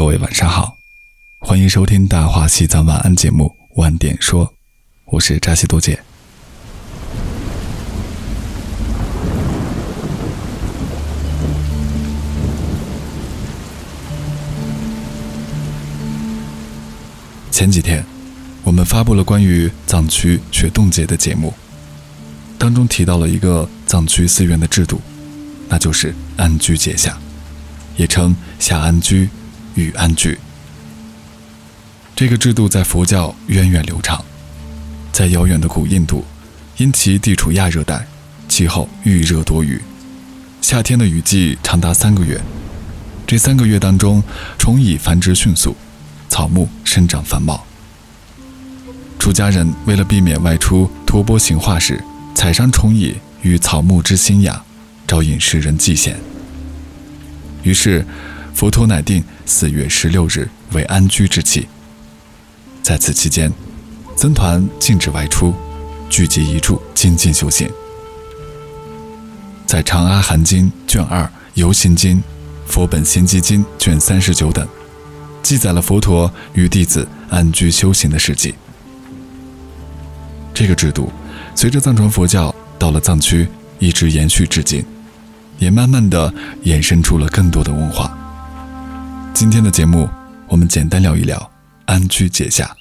各位晚上好，欢迎收听《大话西藏晚安》节目，晚点说，我是扎西多姐。前几天，我们发布了关于藏区雪冻节的节目，当中提到了一个藏区寺院的制度，那就是安居节下，也称下安居。与安居，这个制度在佛教源远流长，在遥远的古印度，因其地处亚热带，气候遇热多雨，夏天的雨季长达三个月。这三个月当中，虫蚁繁殖迅速，草木生长繁茂。出家人为了避免外出托钵行化时踩伤虫蚁与草木之新芽，招引世人祭献。于是。佛陀乃定四月十六日为安居之期。在此期间，僧团禁止外出，聚集一处精进修行。在《长阿含经》卷二《游行经》《佛本行记经》卷三十九等，记载了佛陀与弟子安居修行的事迹。这个制度随着藏传佛教到了藏区，一直延续至今，也慢慢的衍生出了更多的文化。今天的节目，我们简单聊一聊安居节下。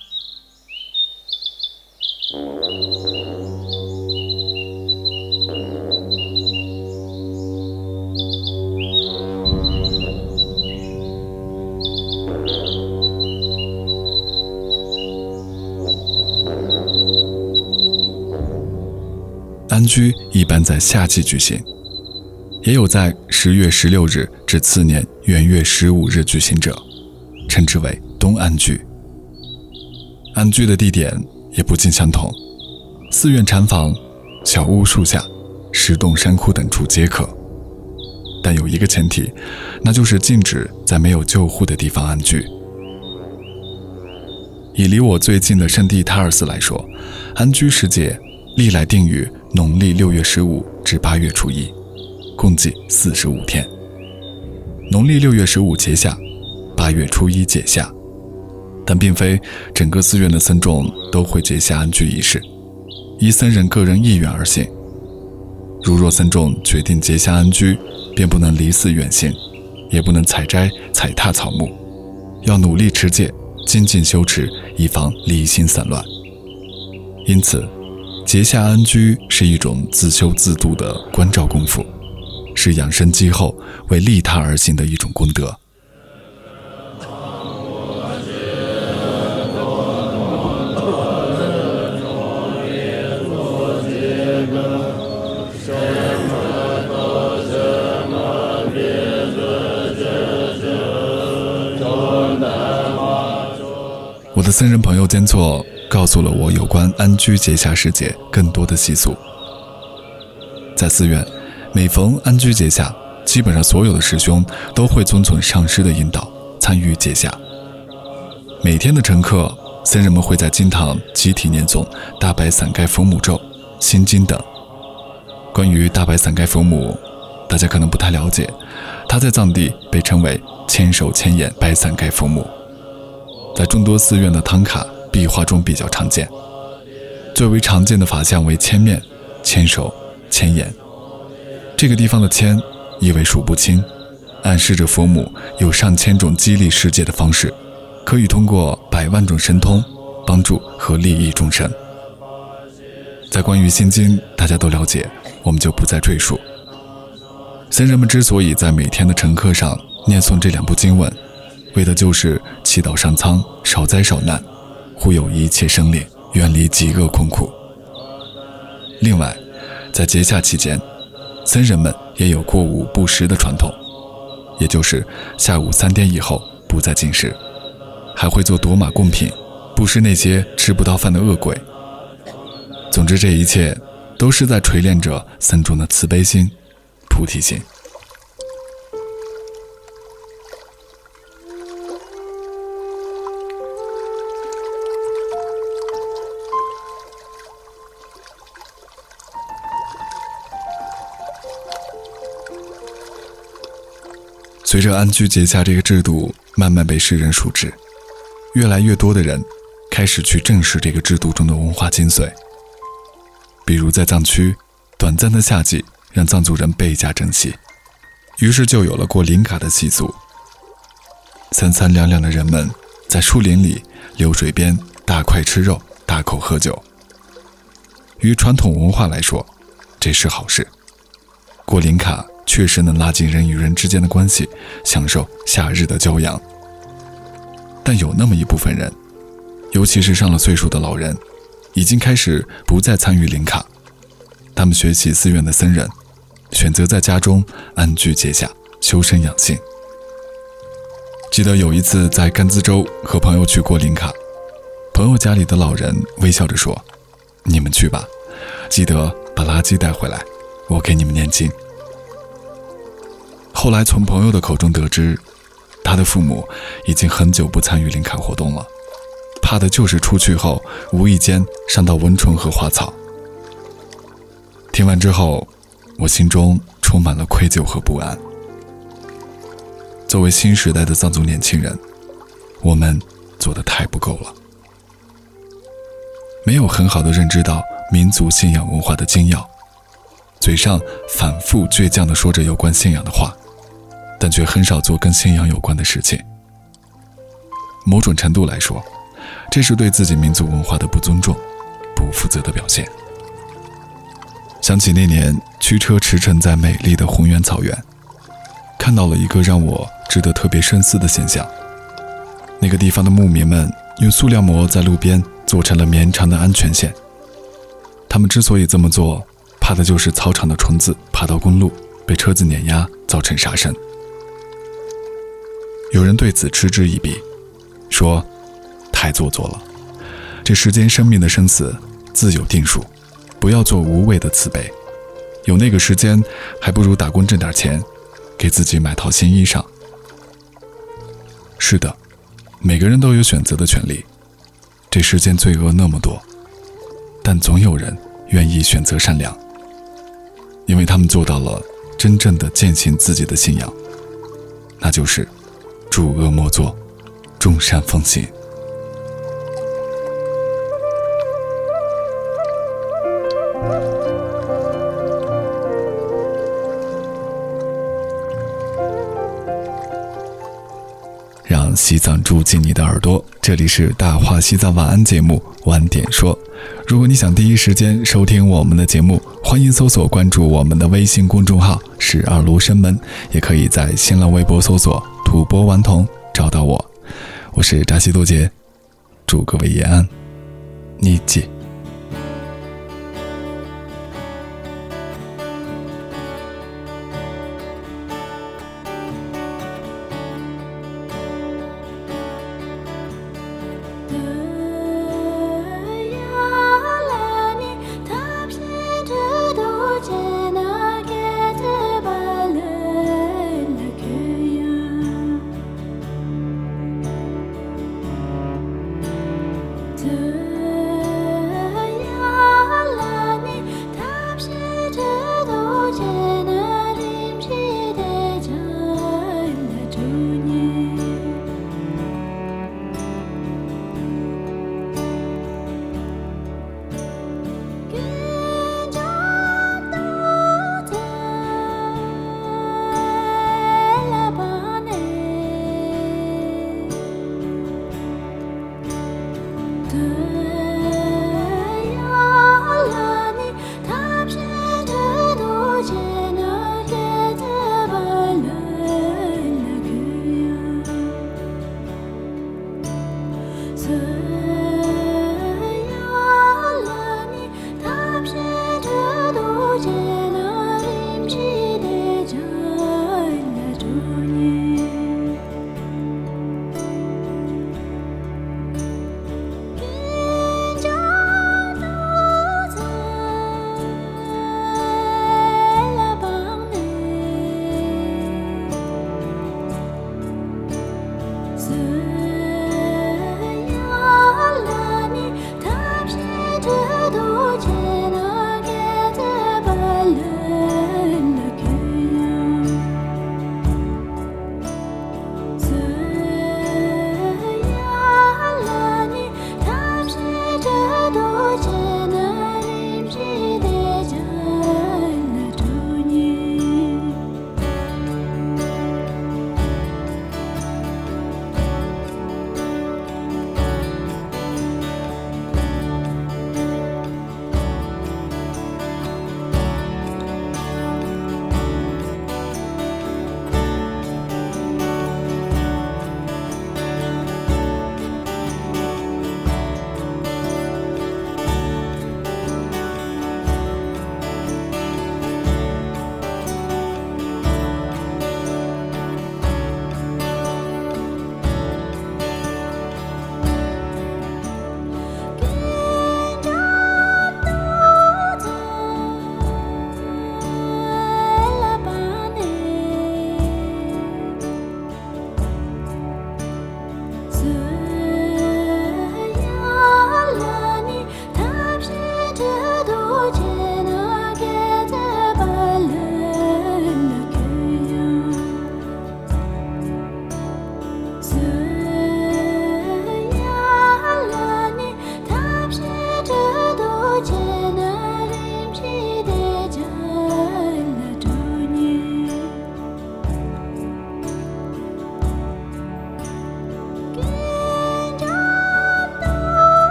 安居一般在夏季举行。也有在十月十六日至次年元月十五日举行者，称之为东安居。安居的地点也不尽相同，寺院禅房、小屋树下、石洞山窟等处皆可。但有一个前提，那就是禁止在没有救护的地方安居。以离我最近的圣地塔尔寺来说，安居时节历来定于农历六月十五至八月初一。共计四十五天。农历六月十五节下，八月初一解下，但并非整个寺院的僧众都会结下安居仪式，依僧人个人意愿而行。如若僧众决定结下安居，便不能离寺远行，也不能采摘踩踏草木，要努力持戒，精进修持，以防离心散乱。因此，结下安居是一种自修自度的关照功夫。是养生积后为利他而行的一种功德。我的僧人朋友坚错告诉了我有关安居节下时节更多的习俗，在寺院。每逢安居节下，基本上所有的师兄都会遵从上师的引导，参与节下。每天的晨课，僧人们会在经堂集体念诵大白伞盖佛母咒、心经等。关于大白伞盖佛母，大家可能不太了解，它在藏地被称为千手千眼白伞盖佛母，在众多寺院的唐卡壁画中比较常见。最为常见的法相为千面、千手、千眼。这个地方的千意为数不清，暗示着佛母有上千种激励世界的方式，可以通过百万种神通帮助和利益众生。在关于心经，大家都了解，我们就不再赘述。僧人们之所以在每天的晨课上念诵这两部经文，为的就是祈祷上苍少灾少难，护佑一切生灵远离极恶困苦。另外，在节假期间。僧人们也有过午不食的传统，也就是下午三点以后不再进食，还会做夺马贡品，布施那些吃不到饭的恶鬼。总之，这一切都是在锤炼着僧众的慈悲心、菩提心。随着安居节下这个制度慢慢被世人熟知，越来越多的人开始去正视这个制度中的文化精髓。比如在藏区，短暂的夏季让藏族人倍加珍惜，于是就有了过林卡的习俗。三三两两的人们在树林里、流水边大块吃肉、大口喝酒。于传统文化来说，这是好事。过林卡确实能拉近人与人之间的关系，享受夏日的骄阳。但有那么一部分人，尤其是上了岁数的老人。已经开始不再参与林卡，他们学习寺院的僧人，选择在家中安居节下修身养性。记得有一次在甘孜州和朋友去过林卡，朋友家里的老人微笑着说：“你们去吧，记得把垃圾带回来，我给你们念经。”后来从朋友的口中得知，他的父母已经很久不参与林卡活动了。怕的就是出去后无意间伤到蚊虫和花草。听完之后，我心中充满了愧疚和不安。作为新时代的藏族年轻人，我们做的太不够了，没有很好的认知到民族信仰文化的精要，嘴上反复倔强的说着有关信仰的话，但却很少做跟信仰有关的事情。某种程度来说。这是对自己民族文化的不尊重、不负责的表现。想起那年驱车驰骋在美丽的红原草原，看到了一个让我值得特别深思的现象：那个地方的牧民们用塑料膜在路边做成了绵长的安全线。他们之所以这么做，怕的就是草场的虫子爬到公路，被车子碾压，造成杀身。有人对此嗤之以鼻，说。太做作了，这世间生命的生死自有定数，不要做无谓的慈悲。有那个时间，还不如打工挣点钱，给自己买套新衣裳。是的，每个人都有选择的权利。这世间罪恶那么多，但总有人愿意选择善良，因为他们做到了真正的践行自己的信仰，那就是诸恶莫作，众善奉行。让西藏住进你的耳朵，这里是大话西藏晚安节目晚点说。如果你想第一时间收听我们的节目，欢迎搜索关注我们的微信公众号“十二卢生门”，也可以在新浪微博搜索“吐蕃顽童”找到我。我是扎西多杰，祝各位延安，你姐。